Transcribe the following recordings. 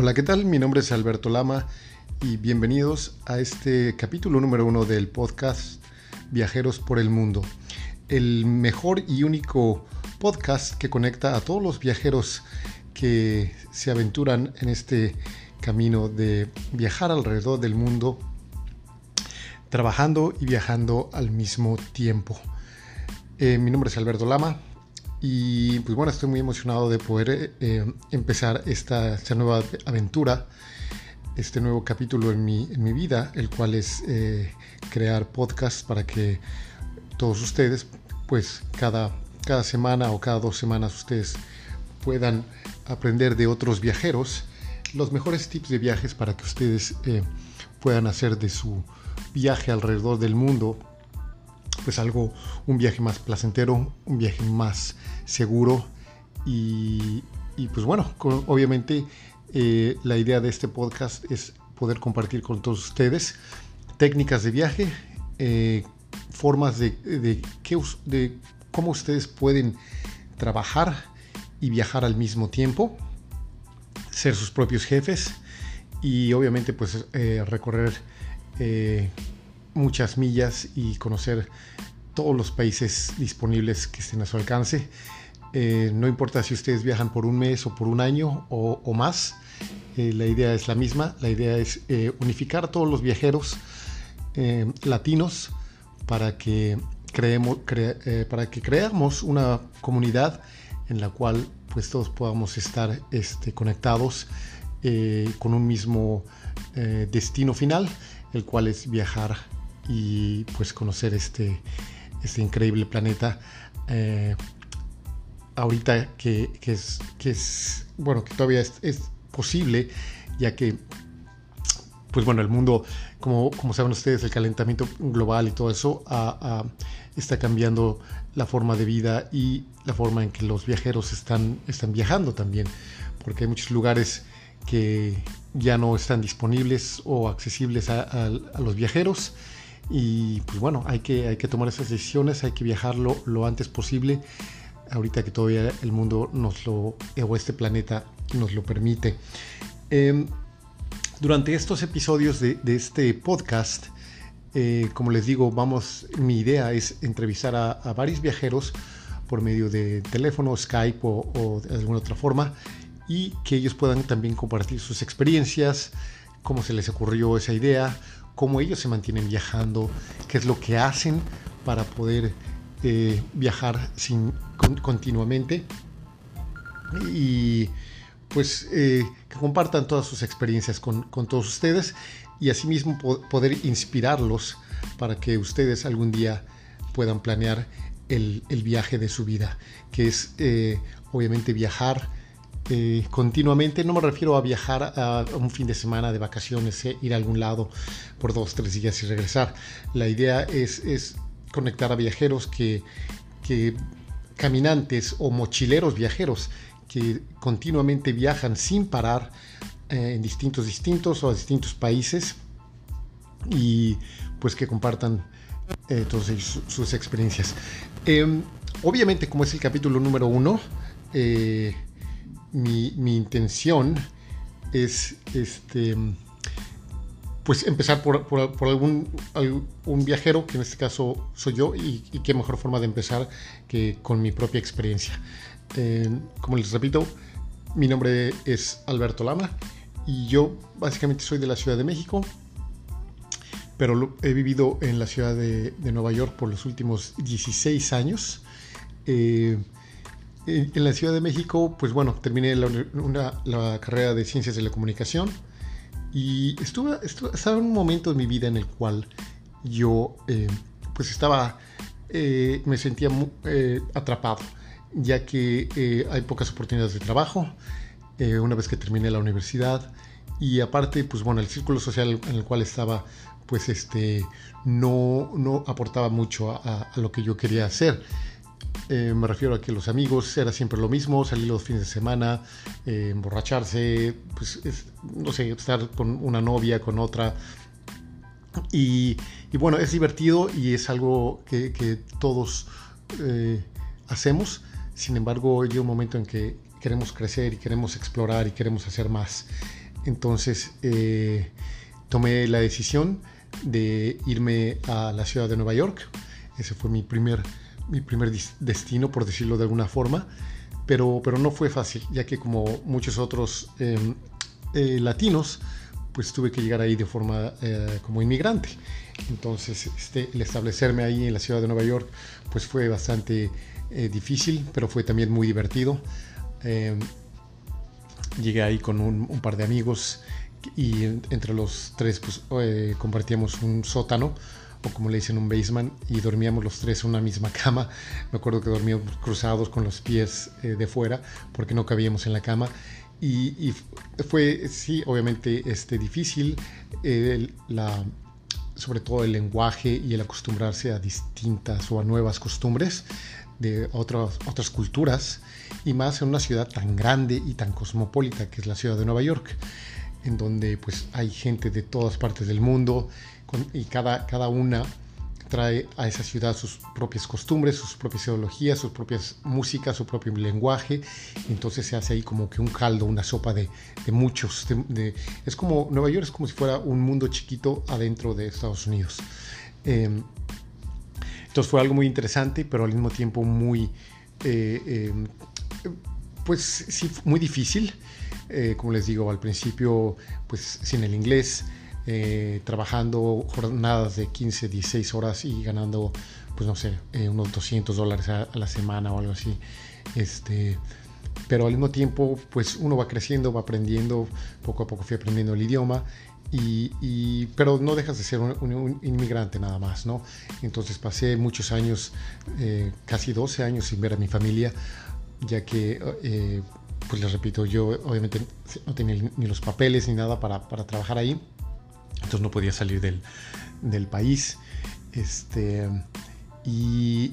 Hola, ¿qué tal? Mi nombre es Alberto Lama y bienvenidos a este capítulo número uno del podcast Viajeros por el Mundo, el mejor y único podcast que conecta a todos los viajeros que se aventuran en este camino de viajar alrededor del mundo, trabajando y viajando al mismo tiempo. Eh, mi nombre es Alberto Lama, y pues bueno, estoy muy emocionado de poder eh, empezar esta, nueva aventura, este nuevo capítulo en mi, en mi vida, el cual es eh, crear podcasts para que todos ustedes, pues cada, cada semana o cada dos semanas ustedes puedan aprender de otros viajeros los mejores tips de viajes para que ustedes eh, puedan hacer de su viaje alrededor del mundo pues algo, un viaje más placentero, un viaje más seguro y, pues bueno, obviamente eh, la idea de este podcast es poder compartir con todos ustedes técnicas de viaje, eh, formas de, de, de cómo ustedes pueden trabajar y viajar al mismo tiempo, ser sus propios jefes y obviamente pues eh, recorrer muchas millas y conocer todos los países disponibles que estén a su alcance. Eh, no importa si ustedes viajan por un mes o por un año o, más, eh, la idea es la misma. La idea es eh, unificar todos los viajeros latinos para que, creemos, para que creamos una comunidad en la cual pues todos podamos estar este, conectados con un mismo destino final, el cual es viajar y pues conocer este, este increíble planeta. Eh, ahorita que, es, que es, bueno, que todavía es, posible, ya que, pues bueno, el mundo, como, como saben ustedes, el calentamiento global y todo eso está cambiando la forma de vida y la forma en que los viajeros están, están viajando también, porque hay muchos lugares que ya no están disponibles o accesibles a los viajeros y pues bueno, hay que, hay que tomar esas decisiones, hay que viajarlo lo antes posible, ahorita que todavía el mundo nos lo, o este planeta nos lo permite. Em, durante estos episodios de, este podcast, eh, como les digo, vamos, mi idea es entrevistar a, varios viajeros por medio de teléfono, Skype o, o, de alguna otra forma y que ellos puedan también compartir sus experiencias, cómo se les ocurrió esa idea, cómo ellos se mantienen viajando, qué es lo que hacen para poder eh, viajar sin, continuamente. Y pues eh, que compartan todas sus experiencias con, todos ustedes y asimismo poder inspirarlos para que ustedes algún día puedan planear el, viaje de su vida, que es eh, obviamente viajar eh, continuamente. No me refiero a viajar a un fin de semana de vacaciones, eh, ir a algún lado por dos, tres días y regresar. La idea es, conectar a viajeros que, caminantes o mochileros viajeros que continuamente viajan sin parar eh, en distintos distintos o a distintos países y pues que compartan todas sus experiencias. Em, obviamente como es el capítulo número uno, mi, intención es este pues empezar por, algún, un viajero, que en este caso soy yo, y, qué mejor forma de empezar que con mi propia experiencia. Como les repito, mi nombre es Alberto Lama y yo básicamente soy de la Ciudad de México, pero he vivido en la ciudad de, Nueva York por los últimos 16 años. Eh, en la Ciudad de México, pues bueno, terminé la, carrera de Ciencias de la Comunicación y estuve, estaba en un momento de mi vida en el cual yo eh, pues estaba, eh, me sentía eh, atrapado, ya que hay pocas oportunidades de trabajo una vez que terminé la universidad y aparte, pues bueno, el círculo social en el cual estaba, pues este, no, no aportaba mucho a lo que yo quería hacer. Eh, me refiero a que los amigos era siempre lo mismo, salir los fines de semana, eh, emborracharse, pues no sé, estar con una novia, con otra. Y, bueno, es divertido y es algo que, todos eh, hacemos. Sin embargo, llega un momento en que queremos crecer y queremos explorar y queremos hacer más. Entonces tomé la decisión de irme a la ciudad de Nueva York. Ese fue mi primer, mi primer destino, por decirlo de alguna forma. Pero, pero no fue fácil, ya que como muchos otros em, eh, latinos, pues tuve que llegar ahí de forma eh, como inmigrante. Entonces, este, el establecerme ahí en la ciudad de Nueva York, pues fue bastante eh, difícil, pero fue también muy divertido. Em, llegué ahí con un, par de amigos y entre los tres pues, compartíamos un sótano o como le dicen un basement y dormíamos los tres en una misma cama. Me acuerdo que dormíamos cruzados con los pies eh, de fuera porque no cabíamos en la cama y, fue sí obviamente este difícil eh, la sobre todo el lenguaje y el acostumbrarse a distintas o a nuevas costumbres de otras, otras culturas y más en una ciudad tan grande y tan cosmopolita que es la ciudad de Nueva York en donde pues hay gente de todas partes del mundo y cada, cada una trae a esa ciudad sus propias costumbres, sus propias ideologías, sus propias músicas, su propio lenguaje. entonces se hace ahí como que un caldo, una sopa de, muchos. es como, Nueva York es como si fuera un mundo chiquito adentro de Estados Unidos. Em, entonces fue algo muy interesante, pero al mismo tiempo muy, eh, em, pues sí, muy difícil. Eh, como les digo al principio, pues sin el inglés, eh, trabajando jornadas de 15, 16 horas y ganando, pues no sé, eh, unos 200 dólares a, la semana o algo así. Este, pero al mismo tiempo, pues uno va creciendo, va aprendiendo, poco a poco fui aprendiendo el idioma. Y, pero no dejas de ser un, inmigrante nada más, ¿no? Entonces pasé muchos años, casi 12 años sin ver a mi familia, ya que pues les repito, yo obviamente no tenía ni los papeles ni nada para trabajar ahí, entonces no podía salir del, del país. Este, y,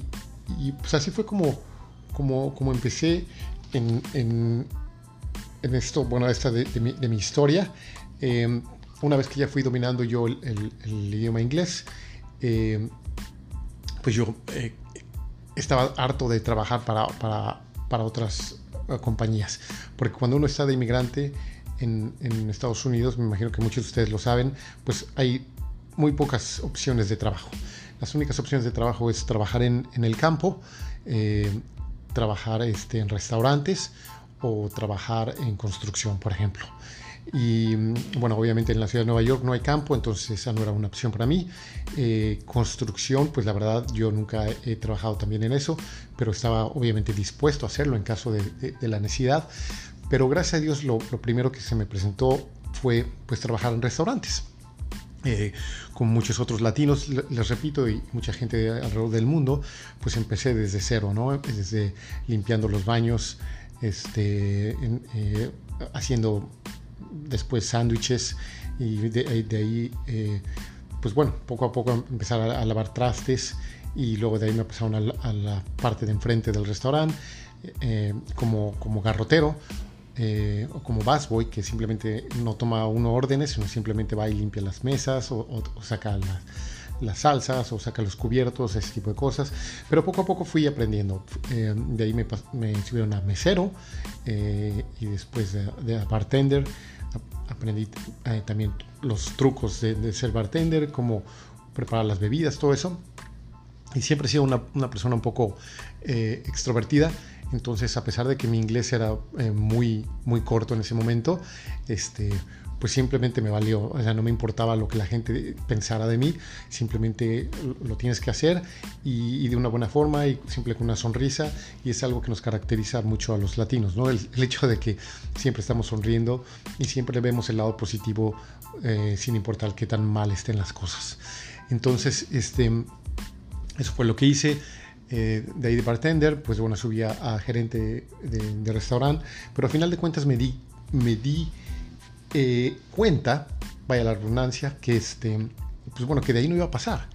pues así fue como, como, como empecé en, en, en esto, bueno, esta de, mi, de mi, historia. Eh, una vez que ya fui dominando yo el, el, idioma inglés, eh, pues yo eh, estaba harto de trabajar para, para, para otras compañías. Porque cuando uno está de inmigrante en, Estados Unidos, me imagino que muchos de ustedes lo saben, pues hay muy pocas opciones de trabajo. Las únicas opciones de trabajo es trabajar en, el campo, eh, trabajar este, en restaurantes o trabajar en construcción, por ejemplo. Y bueno, obviamente en la ciudad de Nueva York no hay campo, entonces esa no era una opción para mí. Eh, construcción, pues la verdad yo nunca he trabajado también en eso, pero estaba obviamente dispuesto a hacerlo en caso de, la necesidad. Pero gracias a Dios lo, primero que se me presentó fue pues trabajar en restaurantes. Eh, con muchos otros latinos, les repito, y mucha gente alrededor del mundo, pues empecé desde cero, ¿no? Desde limpiando los baños, este, eh, haciendo después sándwiches y de, ahí, eh, pues bueno, poco a poco empezar a, lavar trastes y luego de ahí me pasaron a la, parte de enfrente del restaurante eh, como, como garrotero eh, o como busboy que simplemente no toma uno órdenes, sino simplemente va y limpia las mesas o, saca las salsas o saca los cubiertos, ese tipo de cosas. Pero poco a poco fui aprendiendo. de ahí me, me subieron a mesero y después de, de bartender aprendí eh, también los trucos de, ser bartender, cómo preparar las bebidas, todo eso. Y siempre he sido una, una persona un poco eh, extrovertida. Entonces, a pesar de que mi inglés era eh, muy, muy corto en ese momento, este, pues simplemente me valió, o sea, no me importaba lo que la gente pensara de mí, simplemente lo tienes que hacer y, de una buena forma y siempre con una sonrisa y es algo que nos caracteriza mucho a los latinos, ¿no? El, hecho de que siempre estamos sonriendo y siempre vemos el lado positivo eh, sin importar qué tan mal estén las cosas. Entonces, este, eso fue lo que hice. Eh, de ahí de bartender, pues bueno, subí a, gerente de, restaurante, pero al final de cuentas me di, me di eh, cuenta, vaya la redundancia, que este, pues bueno, que de ahí no iba a pasar.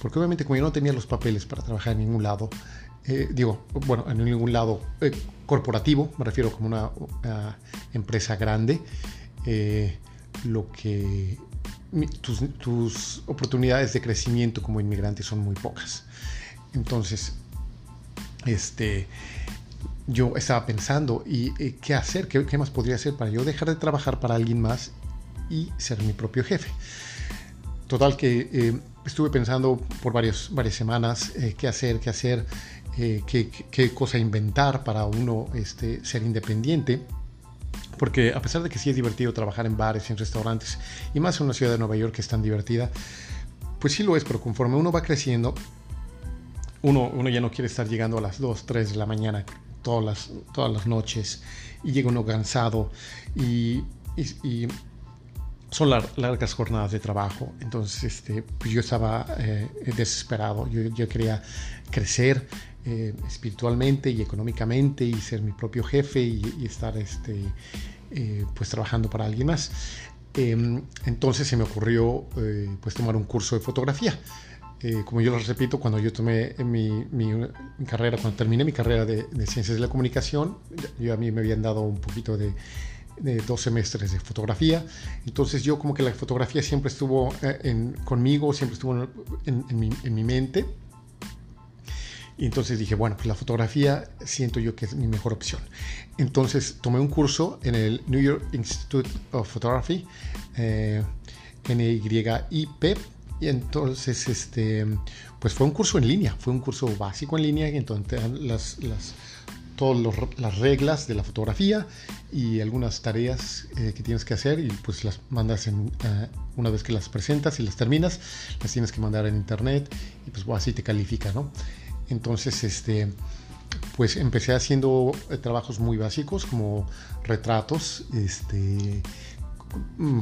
Porque obviamente como yo no tenía los papeles para trabajar en ningún lado, eh, digo, bueno, en ningún lado corporativo, me refiero como una empresa grande, lo que tus, tus, oportunidades de crecimiento como inmigrante son muy pocas. Entonces, este, yo estaba pensando, ¿y, qué hacer? ¿Qué, más podría hacer para yo dejar de trabajar para alguien más y ser mi propio jefe. Total que eh, estuve pensando por varios, varias semanas eh, qué hacer, qué hacer, eh, qué, cosa inventar para uno este, ser independiente. Porque a pesar de que sí es divertido trabajar en bares en restaurantes, y más en una ciudad de Nueva York que es tan divertida, pues sí lo es, pero conforme uno va creciendo, uno, uno ya no quiere estar llegando a las 2, 3 de la mañana todas las, todas las noches y llega uno cansado y, y, son largas jornadas de trabajo. Entonces este, pues yo estaba eh, desesperado, yo, yo, quería crecer eh, espiritualmente y económicamente y ser mi propio jefe y, estar este, eh, pues trabajando para alguien más. Em, entonces se me ocurrió pues tomar un curso de fotografía. Eh, como yo les repito, cuando yo tomé mi, mi, carrera, cuando terminé mi carrera de, Ciencias de la Comunicación, yo a mí me habían dado un poquito de, de dos semestres de fotografía. Entonces yo como que la fotografía siempre estuvo eh, en, conmigo, siempre estuvo en, en, mi, en, mi, mente. Y entonces dije, bueno, pues la fotografía siento yo que es mi mejor opción. Entonces tomé un curso en el New York Institute of Photography, eh, NYIP, y entonces, este, pues fue un curso en línea, fue un curso básico en línea, y entonces las, las, todas las reglas de la fotografía y algunas tareas eh, que tienes que hacer y pues las mandas en, uh, una vez que las presentas y las terminas, las tienes que mandar en internet y pues así te califica, ¿no? Entonces, este, pues empecé haciendo eh, trabajos muy básicos como retratos, este,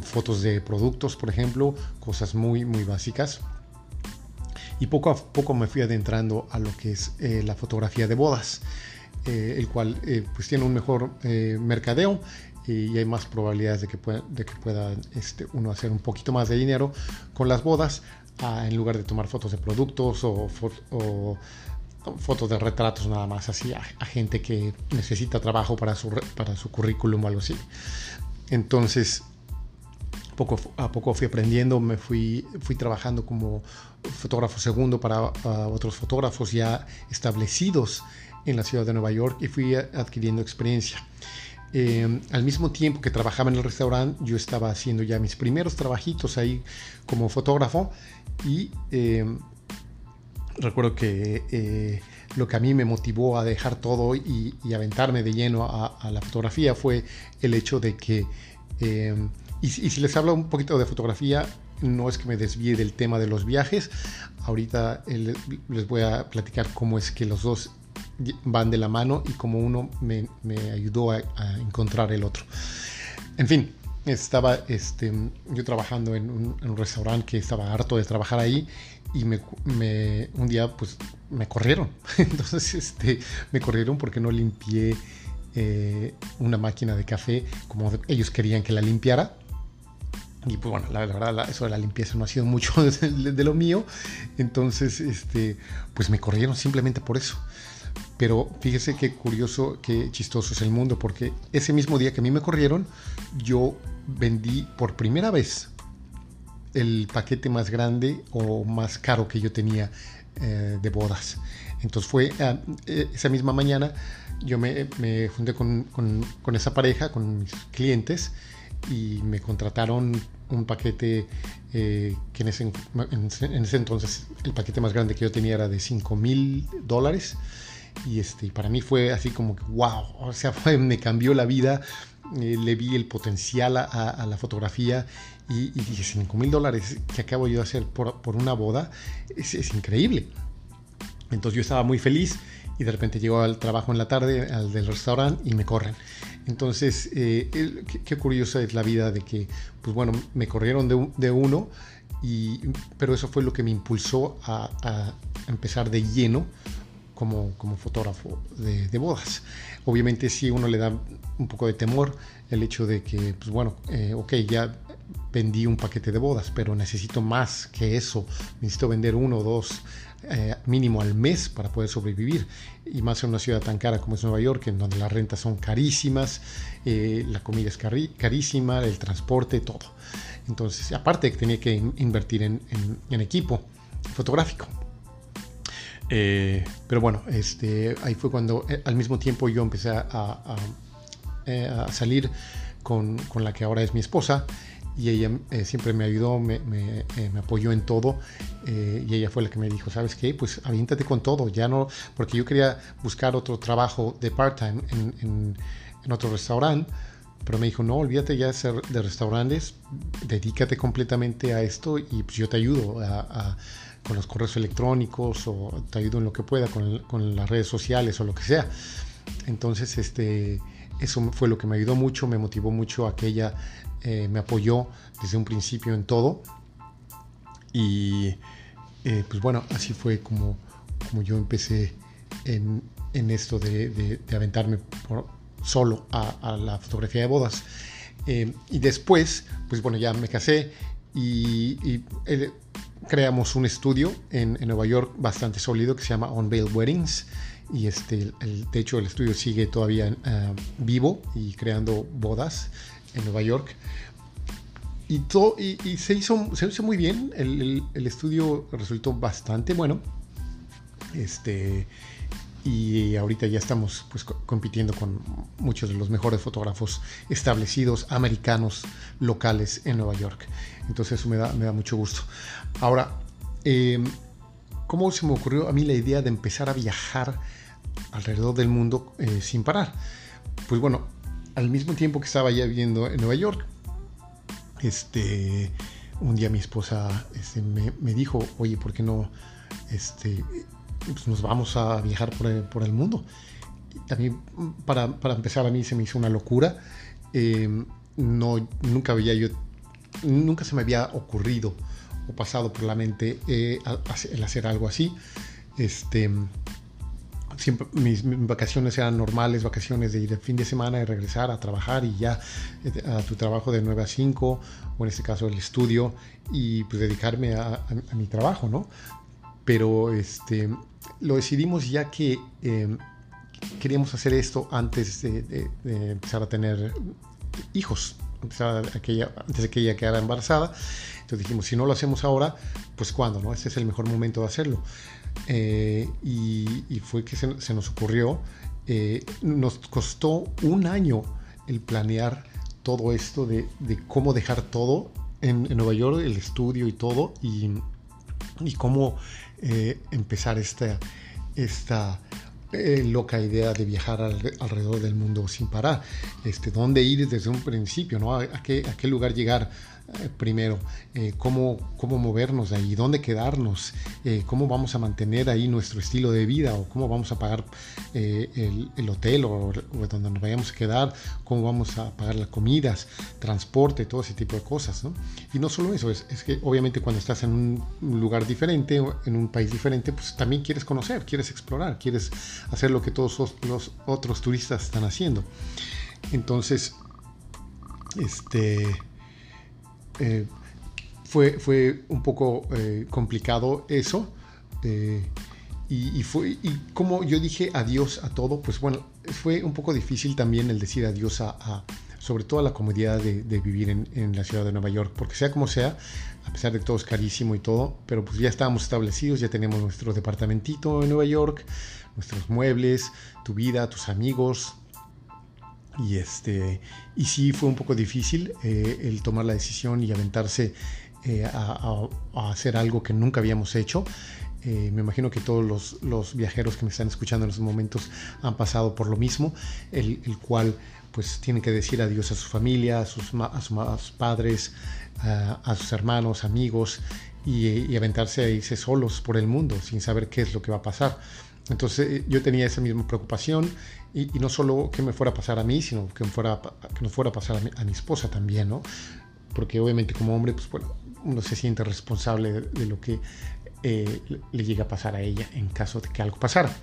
fotos de productos, por ejemplo, cosas muy, muy básicas. Y poco a poco me fui adentrando a lo que es eh, la fotografía de bodas, eh, el cual eh, pues tiene un mejor mercadeo y hay más probabilidades de que pueda, de que pueda este, uno hacer un poquito más de dinero con las bodas en lugar de tomar fotos de productos o, o fotos de retratos nada más así a, a, gente que necesita trabajo para su, para su currículum o algo así. Entonces, poco a poco fui aprendiendo, me fui, fui trabajando como fotógrafo segundo para otros fotógrafos ya establecidos en la ciudad de Nueva York y fui adquiriendo experiencia. Eh, al mismo tiempo que trabajaba en el restaurante, yo estaba haciendo ya mis primeros trabajitos ahí como fotógrafo y eh, recuerdo que eh, lo que a mí me motivó a dejar todo y, y aventarme de lleno a, a, la fotografía fue el hecho de que y, si les hablo un poquito de fotografía, no es que me desvíe del tema de los viajes. Ahorita les voy a platicar cómo es que los dos van de la mano y cómo uno me, ayudó a, encontrar el otro. En fin, estaba este, yo trabajando en un, restaurante que estaba harto de trabajar ahí y me, un día pues me corrieron. Entonces este, me corrieron porque no limpié eh, una máquina de café como ellos querían que la limpiara. Y pues bueno, la, verdad, eso de la limpieza no ha sido mucho de, lo mío. Entonces, este, pues me corrieron simplemente por eso. Pero fíjese qué curioso, qué chistoso es el mundo, porque ese mismo día que a mí me corrieron, yo vendí por primera vez el paquete más grande o más caro que yo tenía eh, de bodas. Entonces fue ah, eh, esa misma mañana, yo me, me junté con, con, con esa pareja, con mis clientes, y me contrataron un paquete eh, que en ese, en ese, entonces el paquete más grande que yo tenía era de 5 mil dólares y este, para mí fue así como que wow, o sea, fue, me cambió la vida, eh, le vi el potencial a, a la fotografía y, y, dije 5 mil dólares que acabo yo de hacer por, por una boda es, es increíble. Entonces yo estaba muy feliz y de repente llego al trabajo en la tarde, al del restaurante y me corren. Entonces, eh, qué, curiosa es la vida de que, pues bueno, me corrieron de, de uno, y, pero eso fue lo que me impulsó a, a empezar de lleno como, como fotógrafo de, de, bodas. Obviamente sí uno le da un poco de temor el hecho de que, pues bueno, eh, ok, ya vendí un paquete de bodas, pero necesito más que eso, necesito vender uno o dos eh, mínimo al mes para poder sobrevivir. Y más en una ciudad tan cara como es Nueva York, en donde las rentas son carísimas, eh, la comida es carísima, el transporte, todo. Entonces, aparte que tenía que invertir en, equipo fotográfico. Eh, pero bueno, este, ahí fue cuando al mismo tiempo yo empecé a, a salir con, con, la que ahora es mi esposa y ella eh, siempre me ayudó, me, me, apoyó en todo y ella fue la que me dijo, ¿sabes qué? Pues aviéntate con todo, ya no, porque yo quería buscar otro trabajo de part-time en, en, en otro restaurante pero me dijo, no, olvídate ya de, ser de restaurantes, dedícate completamente a esto y pues yo te ayudo con los correos electrónicos o te ayudo en lo que pueda con, con, las redes sociales o lo que sea. Entonces, este, eso fue lo que me ayudó mucho, me motivó mucho a que ella eh, me apoyó desde un principio en todo. Y eh, pues bueno, así fue como, como yo empecé en, en esto de, de, aventarme por, solo a, la fotografía de bodas. Eh, y después, pues bueno, ya me casé y, creamos un estudio en, Nueva York bastante sólido que se llama On Veil Weddings. Y este, el, de el estudio sigue todavía eh, vivo y creando bodas en Nueva York. Y, todo, y, se, hizo, se hizo muy bien, el, el, estudio resultó bastante bueno. Este, y ahorita ya estamos pues, compitiendo con muchos de los mejores fotógrafos establecidos americanos locales en Nueva York. Entonces eso me da, me da mucho gusto. Ahora, em, ¿cómo se me ocurrió a mí la idea de empezar a viajar alrededor del mundo eh, sin parar? Pues bueno, al mismo tiempo que estaba ya viviendo en Nueva York, este, un día mi esposa este, me, me, dijo, oye, ¿por qué no este, pues nos vamos a viajar por el, por el mundo. A mí, para, para, empezar, a mí se me hizo una locura. Eh, no, nunca había yo, nunca se me había ocurrido o pasado por la mente eh, el hacer algo así. Este, siempre mis, vacaciones eran normales, vacaciones de ir el fin de semana y regresar a trabajar y ya eh, a tu trabajo de 9 a 5 o en este caso el estudio y pues dedicarme a, a mi trabajo, ¿no? Pero este, lo decidimos ya que eh, queríamos hacer esto antes de, empezar a tener hijos, aquella, antes de que ella quedara embarazada. Entonces dijimos, si no lo hacemos ahora, pues cuándo, ¿no? Este es el mejor momento de hacerlo. Eh, y, fue que se, nos ocurrió, eh, nos costó un año el planear todo esto de, cómo dejar todo en, Nueva York, el estudio y todo, y, cómo eh, empezar esta, esta loca idea de viajar alrededor del mundo sin parar. Este, ¿Dónde ir desde un principio? ¿no? ¿A, qué, ¿A qué lugar llegar? Eh, primero, eh, cómo, cómo movernos ahí, dónde quedarnos, eh, cómo vamos a mantener ahí nuestro estilo de vida o cómo vamos a pagar el, el, hotel o, donde nos vayamos a quedar, cómo vamos a pagar las comidas, transporte, todo ese tipo de cosas. Y no solo eso, es, es, que obviamente cuando estás en un lugar diferente, en un país diferente, pues también quieres conocer, quieres explorar, quieres hacer lo que todos los otros turistas están haciendo. Entonces, este eh, fue, fue un poco eh, complicado eso. Eh, y, fue, y como yo dije adiós a todo, pues bueno, fue un poco difícil también el decir adiós a, sobre todo a la comodidad de, vivir en, la ciudad de Nueva York, porque sea como sea, a pesar de que todo es carísimo y todo, pero pues ya estábamos establecidos, ya tenemos nuestro departamentito en Nueva York, nuestros muebles, tu vida, tus amigos, y, este, y sí fue un poco difícil eh, el tomar la decisión y aventarse eh, a, hacer algo que nunca habíamos hecho. Eh, me imagino que todos los, viajeros que me están escuchando en estos momentos han pasado por lo mismo, el, cual pues tienen que decir adiós a su familia, a sus, a padres, a sus hermanos, amigos y, y, aventarse a irse solos por el mundo sin saber qué es lo que va a pasar. Entonces yo tenía esa misma preocupación y, no solo que me fuera a pasar a mí, sino que, me fuera, que nos fuera a pasar a mi, esposa también, ¿no? Porque obviamente como hombre, pues bueno, uno se siente responsable de, lo que eh, le llega a pasar a ella en caso de que algo pasara.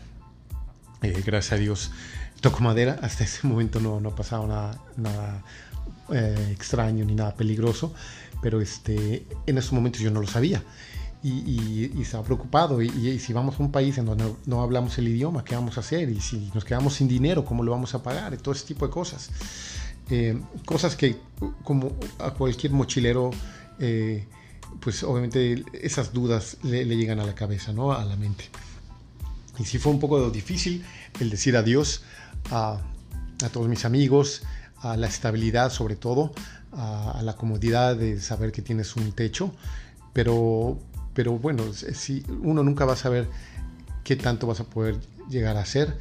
Eh, gracias a Dios toco madera, hasta ese momento no, no ha pasado nada, nada eh, extraño ni nada peligroso, pero este, en esos momentos yo no lo sabía y, estaba preocupado. Y, si vamos a un país en donde no, hablamos el idioma, ¿qué vamos a hacer? Y si nos quedamos sin dinero, ¿cómo lo vamos a pagar? Y todo ese tipo de cosas. Eh, cosas que como a cualquier mochilero, eh, pues obviamente esas dudas le, llegan a la cabeza, ¿no? A la mente. Y sí fue un poco difícil el decir adiós a, a todos mis amigos, a la estabilidad sobre todo, a, la comodidad de saber que tienes un techo, pero, pero bueno, si, uno nunca va a saber qué tanto vas a poder llegar a hacer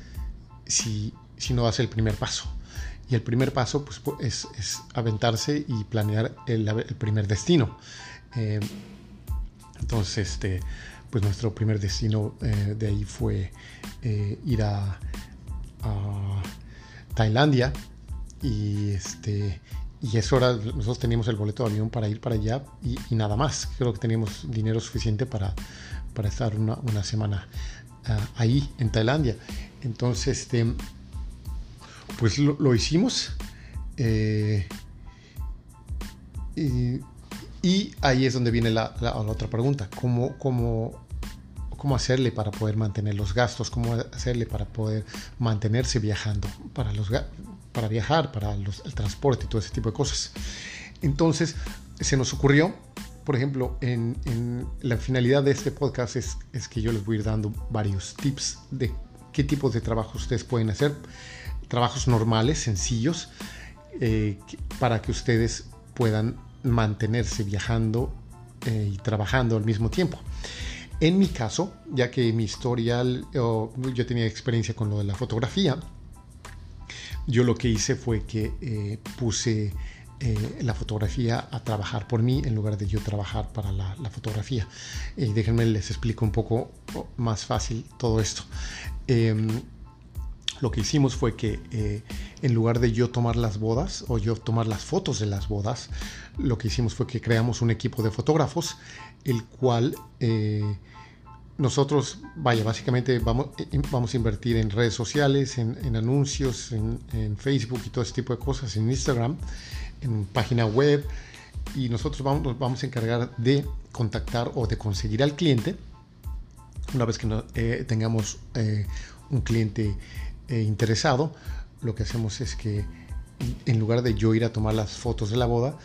si, si no das el primer paso. Y el primer paso pues, es, es aventarse y planear el, primer destino. Eh, entonces, este, pues nuestro primer destino eh, de ahí fue eh, ir a, Tailandia y este y eso era, nosotros teníamos el boleto de avión para ir para allá y, nada más. Creo que teníamos dinero suficiente para, para estar una, una semana ah, ahí en Tailandia. Entonces, este, pues lo, hicimos. Eh, y ahí es donde viene la, otra pregunta, ¿Cómo, cómo, cómo hacerle para poder mantener los gastos, cómo hacerle para poder mantenerse viajando, para, los, para viajar, para los, el transporte y todo ese tipo de cosas. Entonces se nos ocurrió, por ejemplo, en, la finalidad de este podcast es, es, que yo les voy a ir dando varios tips de qué tipos de trabajos ustedes pueden hacer, trabajos normales, sencillos, eh, para que ustedes puedan mantenerse viajando eh, y trabajando al mismo tiempo. En mi caso, ya que mi historial, yo tenía experiencia con lo de la fotografía, yo lo que hice fue que eh, puse eh, la fotografía a trabajar por mí en lugar de yo trabajar para la, fotografía. Y déjenme les explico un poco más fácil todo esto. Em, lo que hicimos fue que eh, en lugar de yo tomar las bodas o yo tomar las fotos de las bodas, lo que hicimos fue que creamos un equipo de fotógrafos, el cual eh, nosotros, vaya, básicamente vamos, eh, vamos a invertir en redes sociales, en, anuncios, en, Facebook y todo ese tipo de cosas, en Instagram, en página web, y nosotros vamos, nos vamos a encargar de contactar o de conseguir al cliente, una vez que tengamos un cliente eh, interesado, lo que hacemos es que en lugar de yo ir a tomar las fotos de la boda,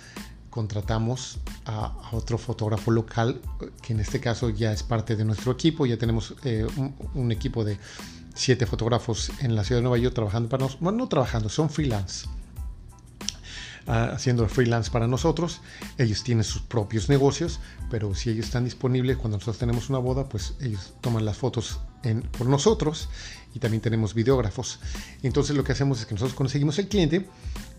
contratamos a, otro fotógrafo local, que en este caso ya es parte de nuestro equipo, ya tenemos eh, un, equipo de siete fotógrafos en la ciudad de Nueva York trabajando para nosotros, bueno, no trabajando, son freelance. Ah, haciendo freelance para nosotros. Ellos tienen sus propios negocios, pero si ellos están disponibles cuando nosotros tenemos una boda, pues ellos toman las fotos por nosotros y también tenemos videógrafos. Entonces lo que hacemos es que nosotros conseguimos el cliente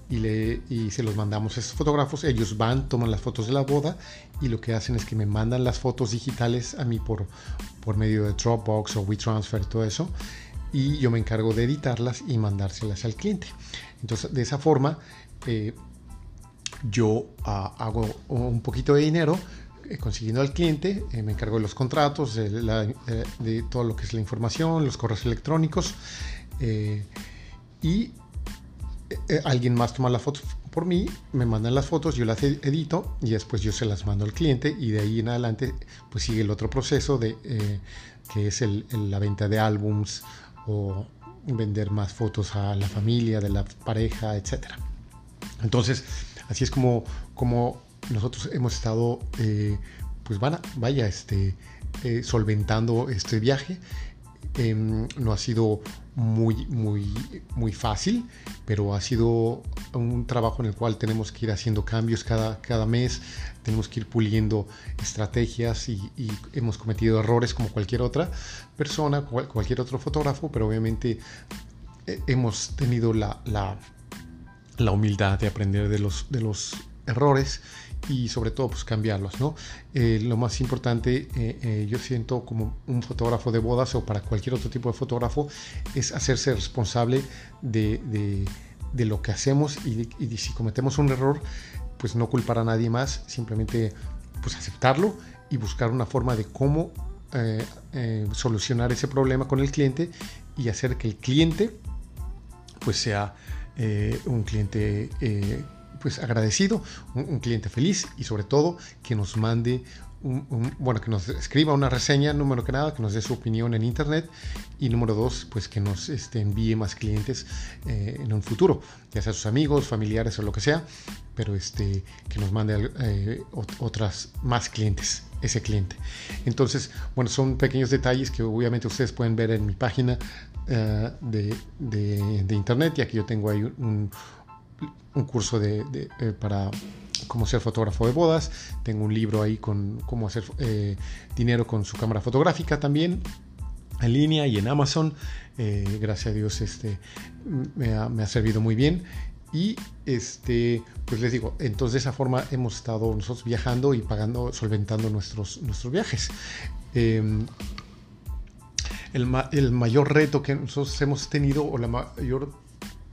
y, le, y se los mandamos a esos fotógrafos. Ellos van, toman las fotos de la boda y lo que hacen es que me mandan las fotos digitales a mí por, por medio de Dropbox o WeTransfer todo eso. Y yo me encargo de editarlas y mandárselas al cliente. Entonces, de esa forma, eh, yo ah, hago un poquito de dinero eh, consiguiendo al cliente, eh, me encargo de los contratos, de, de, todo lo que es la información, los correos electrónicos y alguien más toma la foto por mí, me mandan las fotos, yo las edito y después yo se las mando al cliente y de ahí en adelante pues sigue el otro proceso de que es la venta de álbums o vender más fotos a la familia, de la pareja, etcétera. Entonces, Así es como, como nosotros hemos estado, eh, pues van vaya, este, eh, solventando este viaje. Em, no ha sido muy, muy, muy fácil, pero ha sido un trabajo en el cual tenemos que ir haciendo cambios cada, cada mes, tenemos que ir puliendo estrategias y, hemos cometido errores como cualquier otra persona, cualquier otro fotógrafo, pero obviamente eh, hemos tenido la, la la humildad de aprender de los, de los errores y sobre todo pues cambiarlos, ¿no? Eh, lo más importante, eh, eh, yo siento como un fotógrafo de bodas o para cualquier otro tipo de fotógrafo, es hacerse responsable de, de, lo que hacemos y, y, si cometemos un error, pues no culpar a nadie más, simplemente pues aceptarlo y buscar una forma de cómo solucionar ese problema con el cliente y hacer que el cliente pues sea un cliente pues agradecido, un, cliente feliz y sobre todo que nos mande bueno, que nos escriba una reseña, número que nada, que nos dé su opinión en internet y número dos, pues que nos este, envíe más clientes eh, en un futuro, ya sea sus amigos, familiares o lo que sea, pero este, que nos mande otras más clientes, ese cliente. Entonces, bueno, son pequeños detalles que obviamente ustedes pueden ver en mi página eh, de, de, internet, ya que yo tengo ahí un, un curso de, para cómo ser fotógrafo de bodas. Tengo un libro ahí con cómo hacer dinero con su cámara fotográfica también en línea y en Amazon. gracias a Dios este, me ha, me ha servido muy bien. Y este, pues les digo, entonces de esa forma hemos estado nosotros viajando y pagando, solventando nuestros, nuestros viajes. Em, el, el, mayor reto que nosotros hemos tenido o la mayor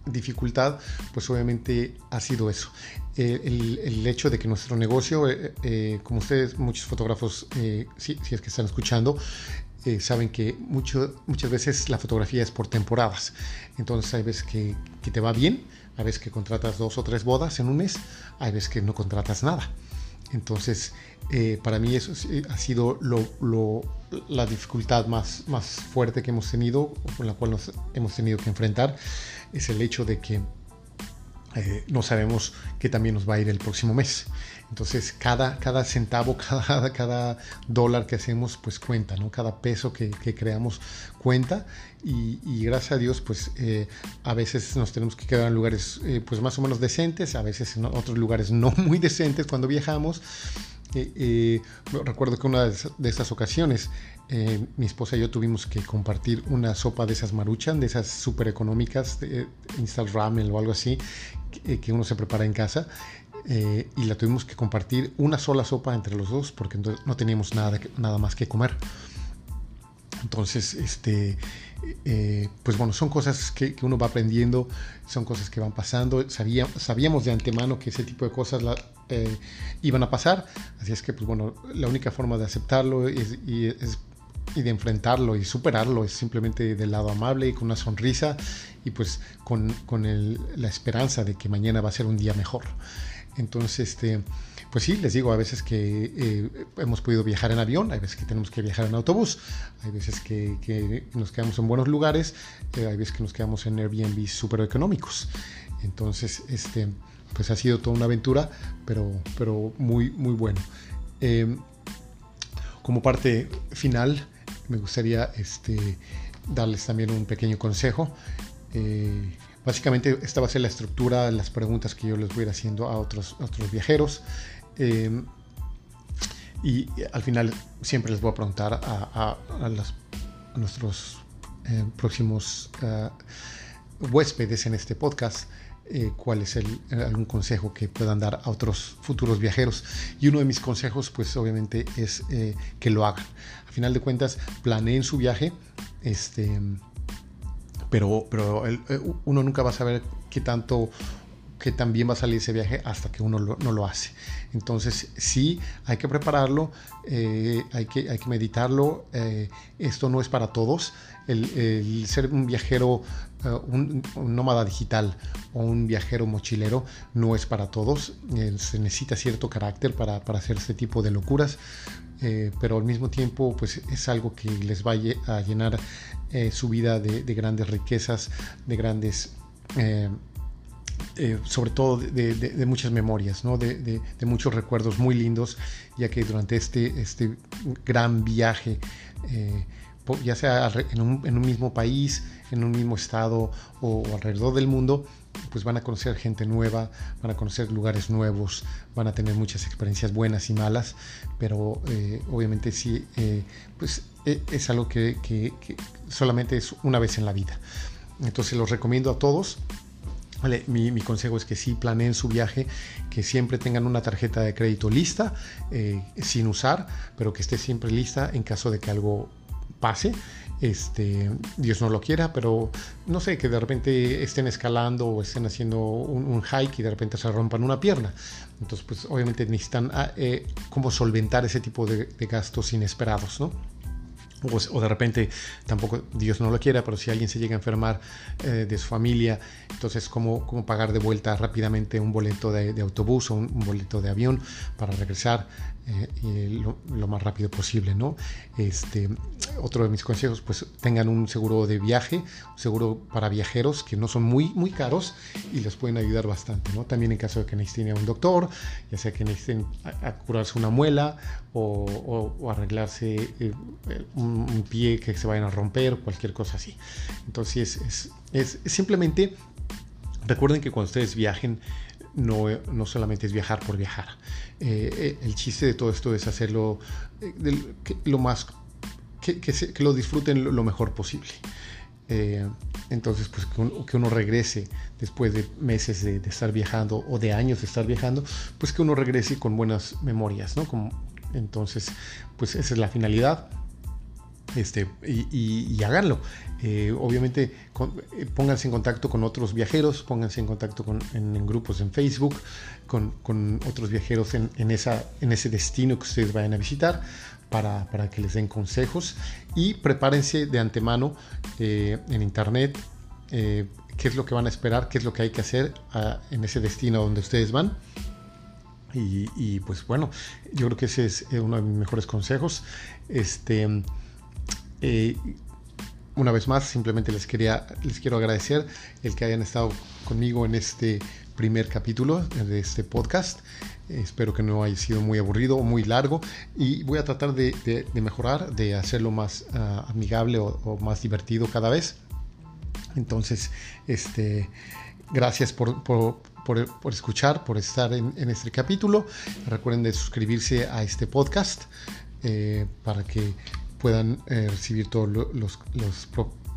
dificultad, pues obviamente ha sido eso. el, el, hecho de que nuestro negocio, eh, eh, como ustedes, muchos fotógrafos, eh, si, si, es que están escuchando, saben que mucho, muchas veces la fotografía es por temporadas. Entonces hay veces que, que te va bien hay veces que contratas dos o tres bodas en un mes, hay veces que no contratas nada. Entonces, eh, para mí eso ha sido la dificultad más, más fuerte que hemos tenido, con la cual nos hemos tenido que enfrentar, es el hecho de que eh, no sabemos qué también nos va a ir el próximo mes. Entonces, cada, cada centavo, cada, cada dólar que hacemos, pues cuenta, ¿no? Cada peso que, creamos cuenta. Y, gracias a Dios, pues eh, a veces nos tenemos que quedar en lugares, eh, pues más o menos decentes, a veces en otros lugares no muy decentes cuando viajamos. recuerdo que una de esas ocasiones mi esposa y yo tuvimos que compartir una sopa de esas maruchan, de esas súper económicas, de Instant Ramen o algo así, que, uno se prepara en casa. Eh, y la tuvimos que compartir una sola sopa entre los dos porque no teníamos nada, nada más que comer. Entonces, este, eh, pues bueno, son cosas que, uno va aprendiendo, son cosas que van pasando. Sabía, sabíamos de antemano que ese tipo de cosas la, eh, iban a pasar, así es que, pues bueno, la única forma de aceptarlo es, y, de enfrentarlo y superarlo es simplemente del lado amable y con una sonrisa y pues con, con la esperanza de que mañana va a ser un día mejor. Entonces, este, pues sí, les digo, a veces que eh, hemos podido viajar en avión, hay veces que tenemos que viajar en autobús, hay veces que, nos quedamos en buenos lugares, eh, hay veces que nos quedamos en Airbnb súper económicos. Entonces, este, pues ha sido toda una aventura, pero, pero muy, muy bueno. Em, como parte final, me gustaría este, darles también un pequeño consejo. Eh, Básicamente esta va a ser la estructura de las preguntas que yo les voy a ir haciendo a otros, viajeros. Em, y al final siempre les voy a preguntar a, nuestros eh, próximos eh, huéspedes en este podcast eh, cuál es el, algún consejo que puedan dar a otros futuros viajeros. Y uno de mis consejos, pues obviamente, es que lo hagan. A final de cuentas, planeen su viaje. Este, pero, pero eh, uno nunca va a saber qué tanto qué tan bien va a salir ese viaje hasta que uno no lo hace. Entonces sí, hay que prepararlo, eh, hay, que, hay que meditarlo. Eh, esto no es para todos. El, ser un viajero, un, nómada digital o un viajero mochilero no es para todos. se necesita cierto carácter para, para, hacer este tipo de locuras. pero al mismo tiempo pues es algo que les va a llenar eh, su vida de, grandes riquezas, de grandes, eh, eh, sobre todo de, muchas memorias, ¿no? de, muchos recuerdos muy lindos, ya que durante este, este gran viaje, ya sea en un, mismo país, en un mismo estado o, alrededor del mundo, pues van a conocer gente nueva, van a conocer lugares nuevos, van a tener muchas experiencias buenas y malas, pero obviamente sí, pues e, es algo que, solamente es una vez en la vida. Entonces los recomiendo a todos. mi, consejo es que sí planeen su viaje, que siempre tengan una tarjeta de crédito lista, eh, sin usar, pero que esté siempre lista en caso de que algo pase. Este, Dios no lo quiera, pero no sé, que de repente estén escalando o estén haciendo un, hike y de repente se rompan una pierna. Entonces, pues obviamente necesitan ah, eh, cómo solventar ese tipo de, de gastos inesperados, ¿no? o, de repente tampoco Dios no lo quiera, pero si alguien se llega a enfermar eh, de su familia, entonces cómo, cómo pagar de vuelta rápidamente un boleto de, autobús o un, boleto de avión para regresar eh, lo, más rápido posible, ¿no? Este, otro de mis consejos, pues tengan un seguro de viaje, un seguro para viajeros que no son muy, muy caros y les pueden ayudar bastante, ¿no? También en caso de que necesiten a un doctor, ya sea que necesiten a, curarse una muela o, arreglarse eh, un, pie que se vayan a romper, cualquier cosa así. Entonces es, es, es simplemente Recuerden que cuando ustedes viajen, no, no, solamente es viajar por viajar. el chiste de todo esto es hacerlo lo más, que, lo disfruten lo, mejor posible. entonces, pues que uno, regrese después de meses de, estar viajando o de años de estar viajando, pues que uno regrese con buenas memorias, ¿no? Entonces, pues esa es la finalidad este, y, háganlo. Eh, obviamente eh, pónganse en contacto con otros viajeros, pónganse en contacto con, en, grupos en Facebook, con, otros viajeros en, esa, en ese destino que ustedes vayan a visitar para, que les den consejos y prepárense de antemano eh, en internet qué es lo que van a esperar, qué es lo que hay que hacer ah, en ese destino donde ustedes van. Y, y, pues bueno, yo creo que ese es uno de mis mejores consejos. Este, eh, una vez más, simplemente les, quería, les quiero agradecer el que hayan estado conmigo en este primer capítulo de este podcast. espero que no haya sido muy aburrido o muy largo y voy a tratar de, mejorar, de hacerlo más ah, amigable o, más divertido cada vez. Entonces, este, gracias por, por, escuchar, por estar en, este capítulo. Recuerden de suscribirse a este podcast eh, para que puedan eh, recibir todos los,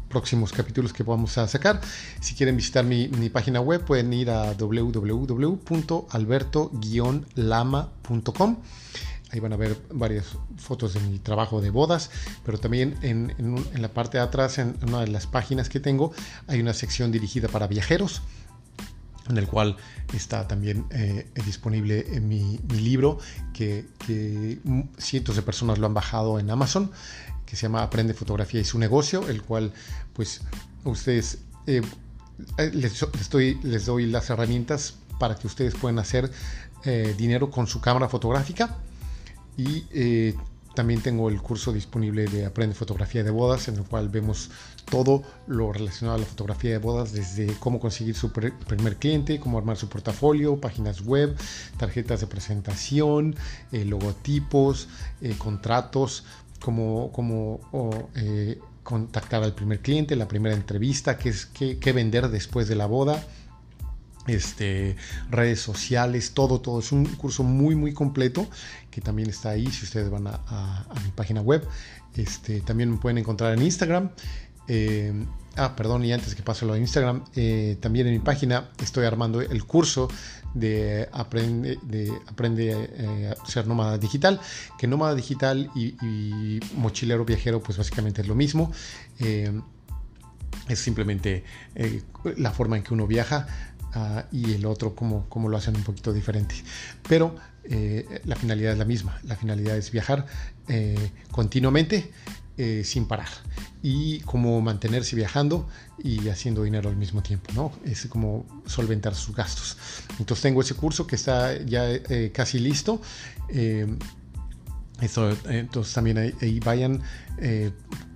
próximos capítulos que vamos a sacar. Si quieren visitar mi, página web, pueden ir a www.alberto-lama.com. Ahí van a ver varias fotos de mi trabajo de bodas, pero también en, en la parte de atrás, en una de las páginas que tengo, hay una sección dirigida para viajeros en el cual está también eh, disponible en mi, libro que, cientos de personas lo han bajado en Amazon, que se llama Aprende Fotografía y su negocio, el cual pues ustedes eh, eh, les, doy las herramientas para que ustedes puedan hacer dinero con su cámara fotográfica y también tengo el curso disponible de Aprende Fotografía de Bodas, en el cual vemos todo lo relacionado a la fotografía de bodas, desde cómo conseguir su primer cliente, cómo armar su portafolio, páginas web, tarjetas de presentación, eh, logotipos, eh, contratos, cómo, eh, contactar al primer cliente, la primera entrevista, qué, es, qué, qué vender después de la boda este, redes sociales, todo, todo. Es un curso muy, muy completo que también está ahí si ustedes van a, mi página web. Este, también me pueden encontrar en Instagram. Eh, ah, perdón, y antes que pase lo de Instagram, eh, también en mi página estoy armando el curso de Aprende, de aprende eh, a ser nómada digital, que nómada digital y, mochilero viajero pues básicamente es lo mismo. es simplemente la forma en que uno viaja Ah, y el otro como, como lo hacen un poquito diferente. Pero eh, la finalidad es la misma, la finalidad es viajar eh, continuamente eh, sin parar y como mantenerse viajando y haciendo dinero al mismo tiempo, ¿no? Es como solventar sus gastos. Entonces tengo ese curso que está ya casi listo. entonces también ahí, vayan,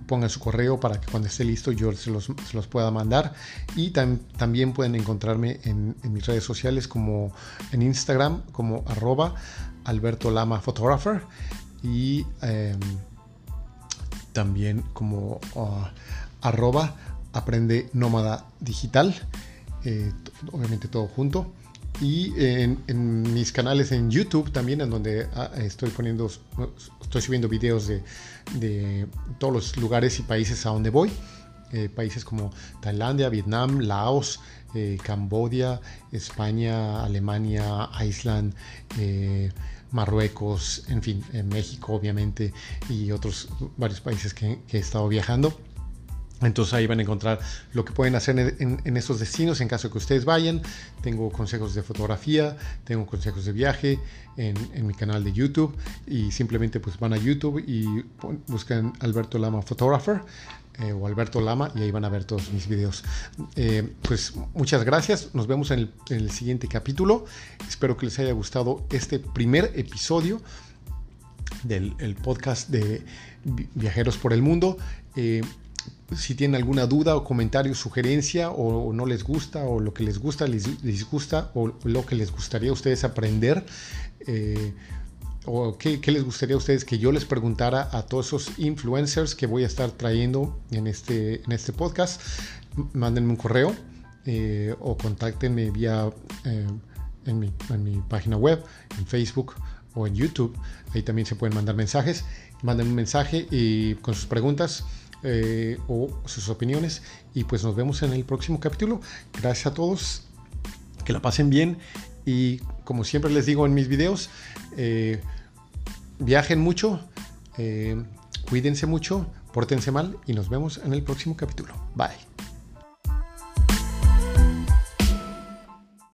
pongan su correo para que cuando esté listo yo se los, pueda mandar. Y también pueden encontrarme en, mis redes sociales como en Instagram como arroba Alberto Lama Photographer y em, también como uh, arroba Aprende Nómada Digital. Eh, obviamente todo junto y en, mis canales en YouTube también, en donde ah, estoy poniendo, estoy subiendo videos de, todos los lugares y países a donde voy. Eh, países como Tailandia, Vietnam, Laos, eh, Cambodia, España, Alemania, Island, eh, Marruecos, en fin, México obviamente y otros varios países que he estado viajando. Entonces ahí van a encontrar lo que pueden hacer en, esos destinos en caso que ustedes vayan. Tengo consejos de fotografía, tengo consejos de viaje en, mi canal de YouTube y simplemente pues van a YouTube y buscan Alberto Lama Photographer eh, o Alberto Lama y ahí van a ver todos mis videos. Eh, pues muchas gracias, nos vemos en el, siguiente capítulo. Espero que les haya gustado este primer episodio del podcast de Viajeros por el Mundo. Eh, si tienen alguna duda o comentario, sugerencia o, no les gusta o lo que les gusta, les disgusta o lo que les gustaría a ustedes aprender eh, o qué, les gustaría a ustedes que yo les preguntara a todos esos influencers que voy a estar trayendo en este, en este podcast, mándenme un correo eh, o contáctenme vía... Eh, en mi, en mi página web, en Facebook o en YouTube. Ahí también se pueden mandar mensajes. Manden un mensaje y con sus preguntas eh, o sus opiniones. Y pues nos vemos en el próximo capítulo. Gracias a todos. Que la pasen bien. Y como siempre les digo en mis videos, eh, viajen mucho, eh, cuídense mucho, pórtense mal y nos vemos en el próximo capítulo. Bye.